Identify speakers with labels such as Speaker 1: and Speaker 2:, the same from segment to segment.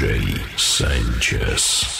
Speaker 1: Jay Sanchez.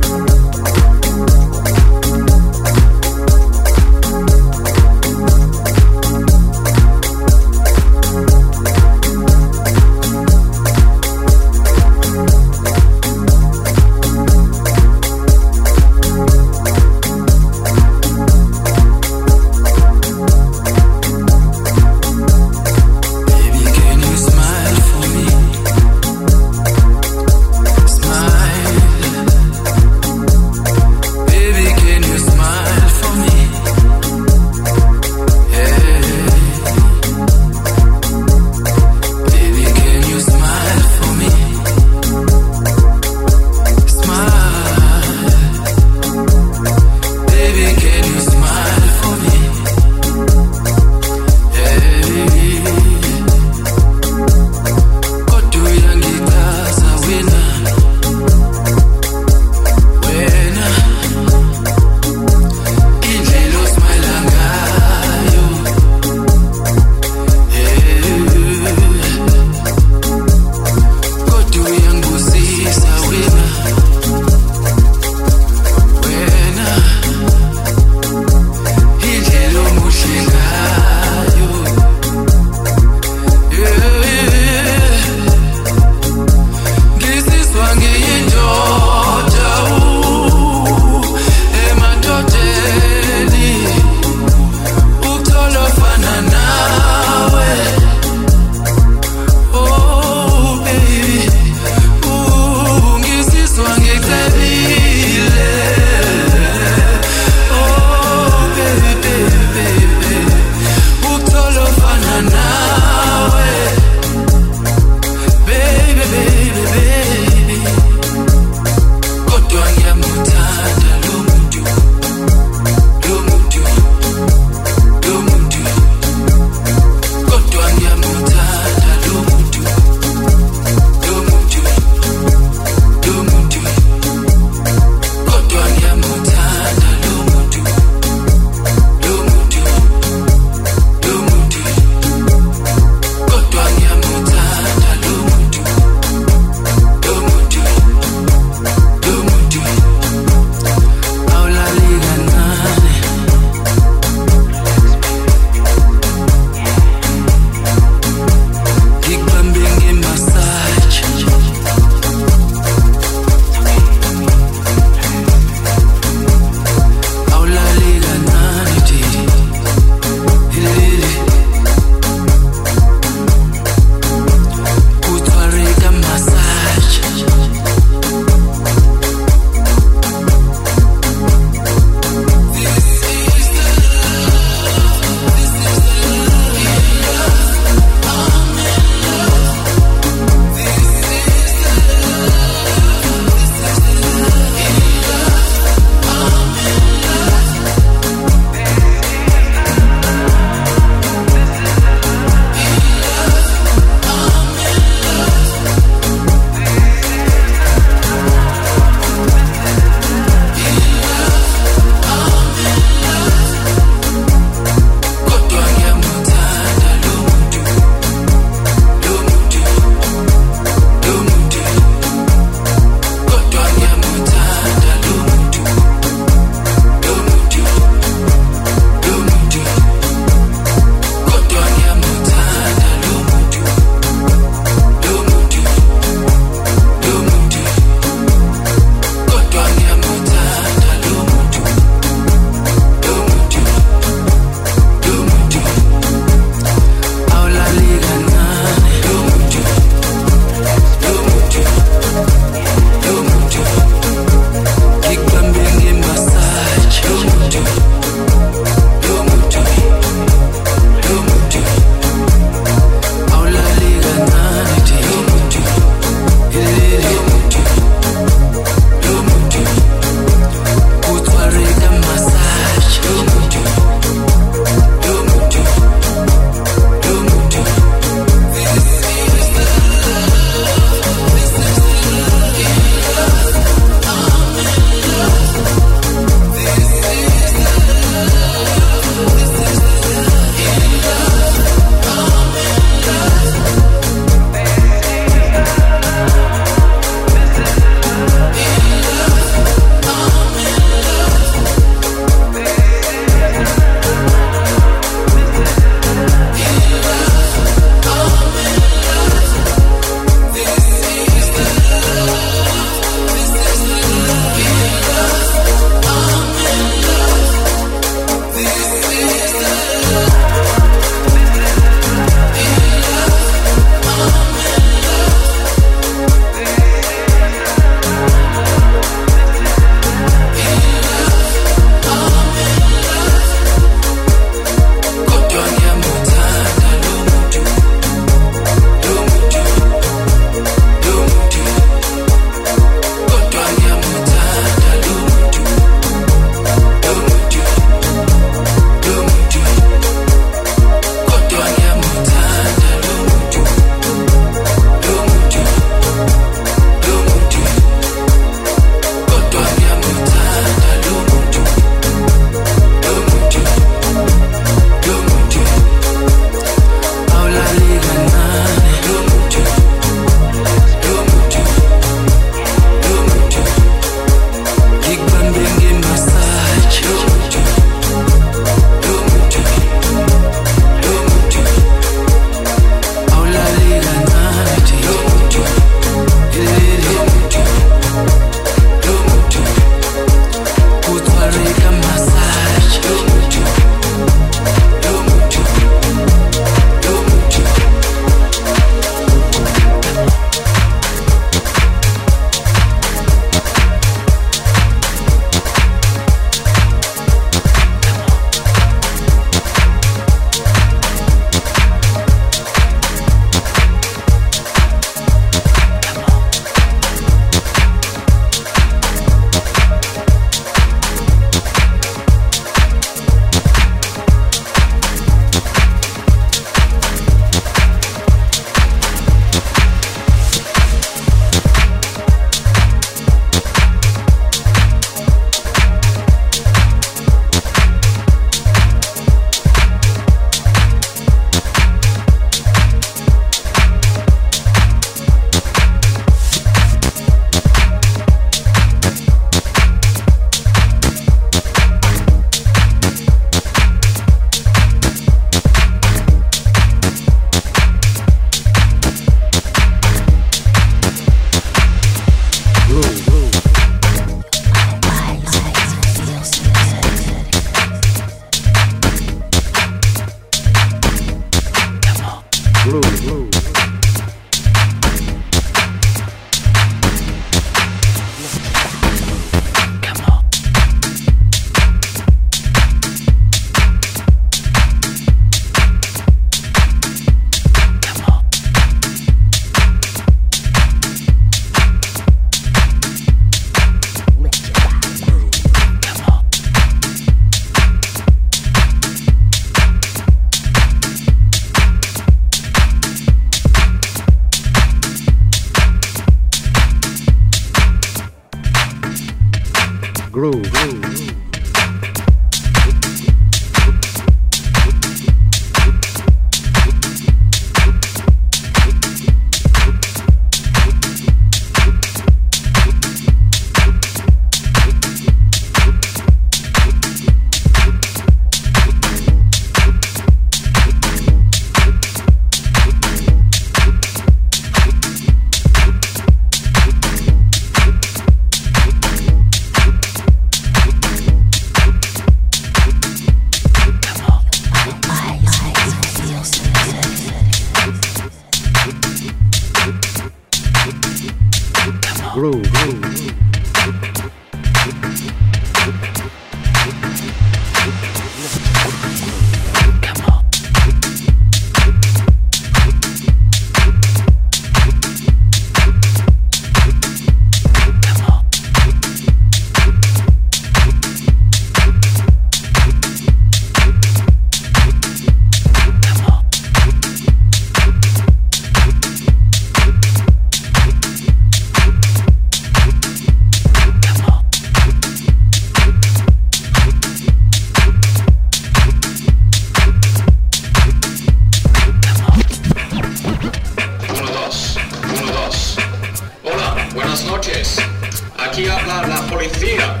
Speaker 2: aquí la, la policía.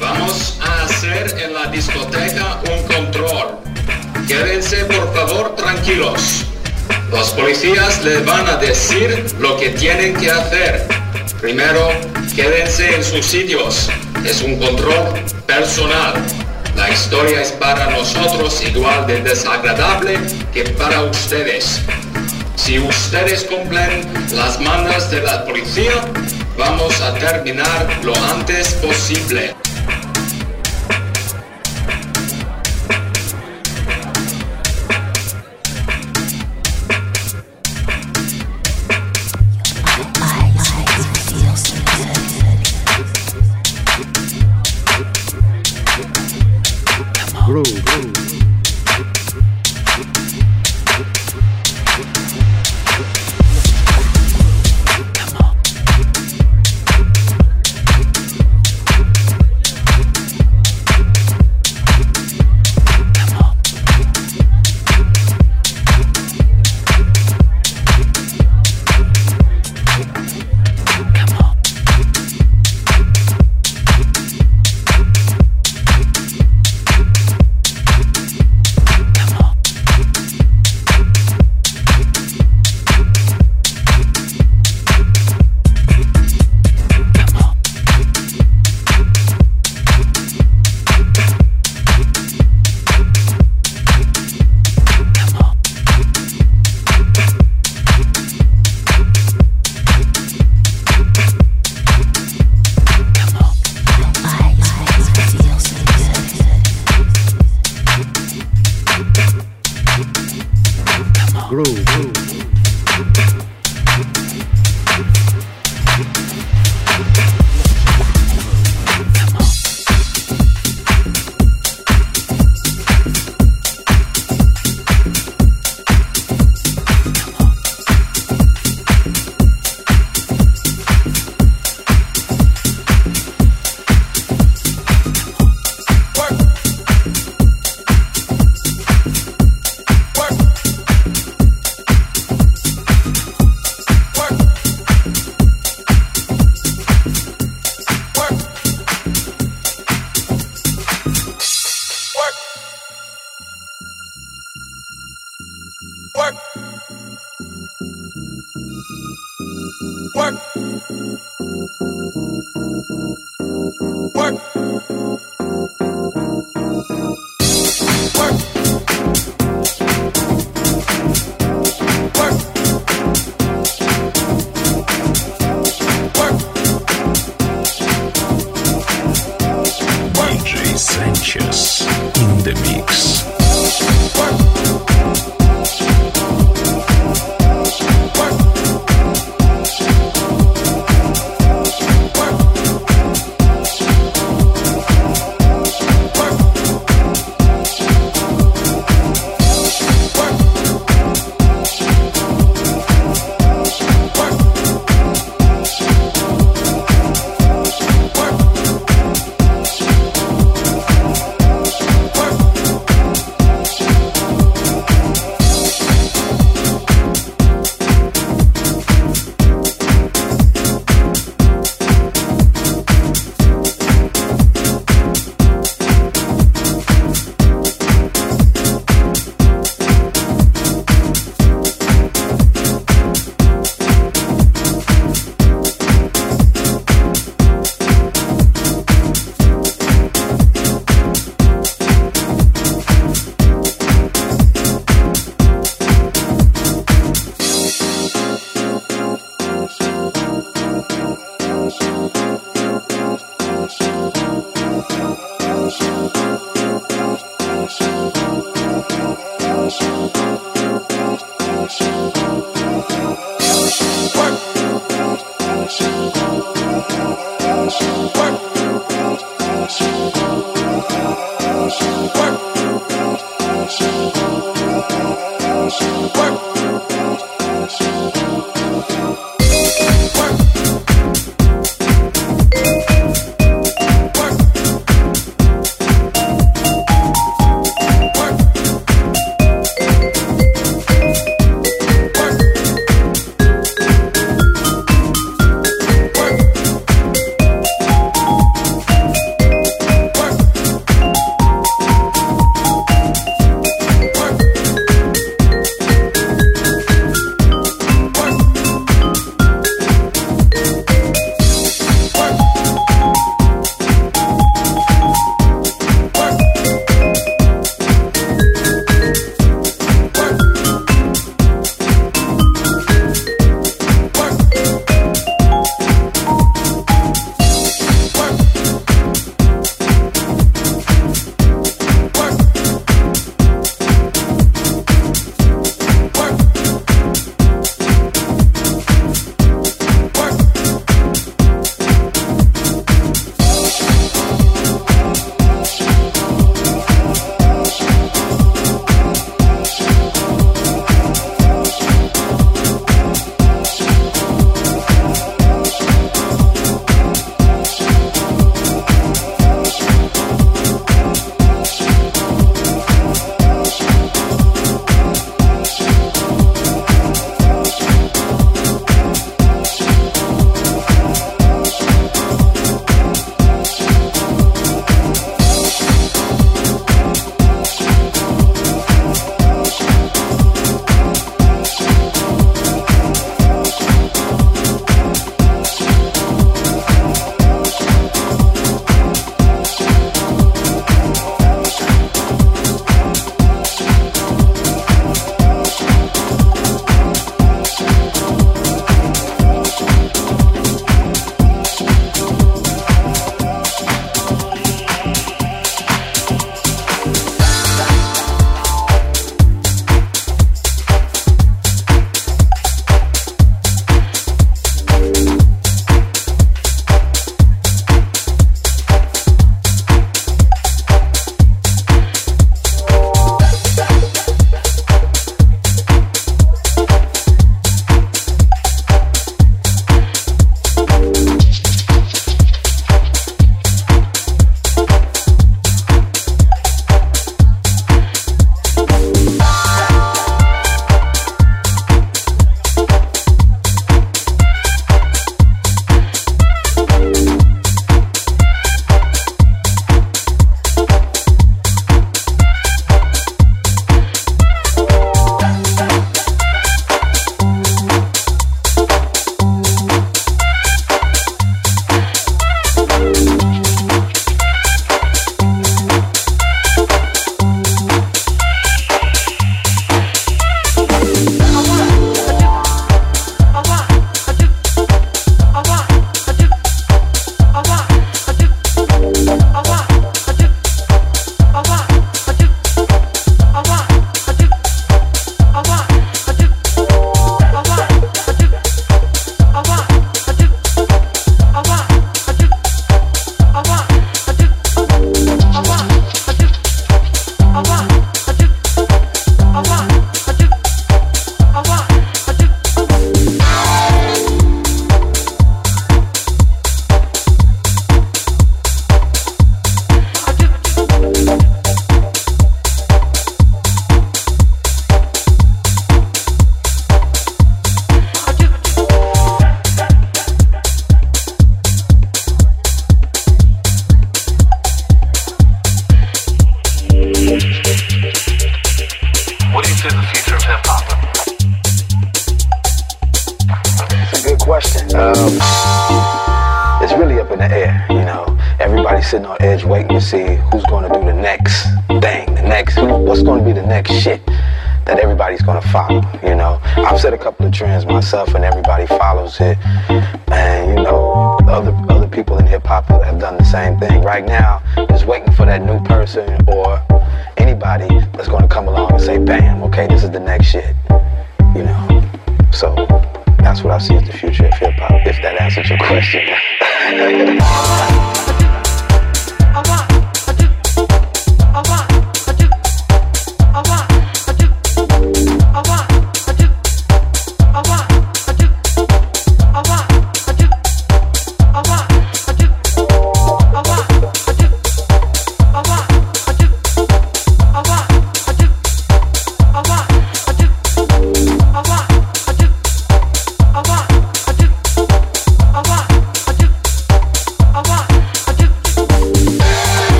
Speaker 2: Vamos a hacer en la discoteca un control. Quédense por favor tranquilos. Los policías les van a decir lo que tienen que hacer. Primero, quédense en sus sitios. Es un control personal. La historia es para nosotros igual de desagradable que para ustedes. Si ustedes cumplen las mandas de la policía, Vamos a terminar lo antes posible.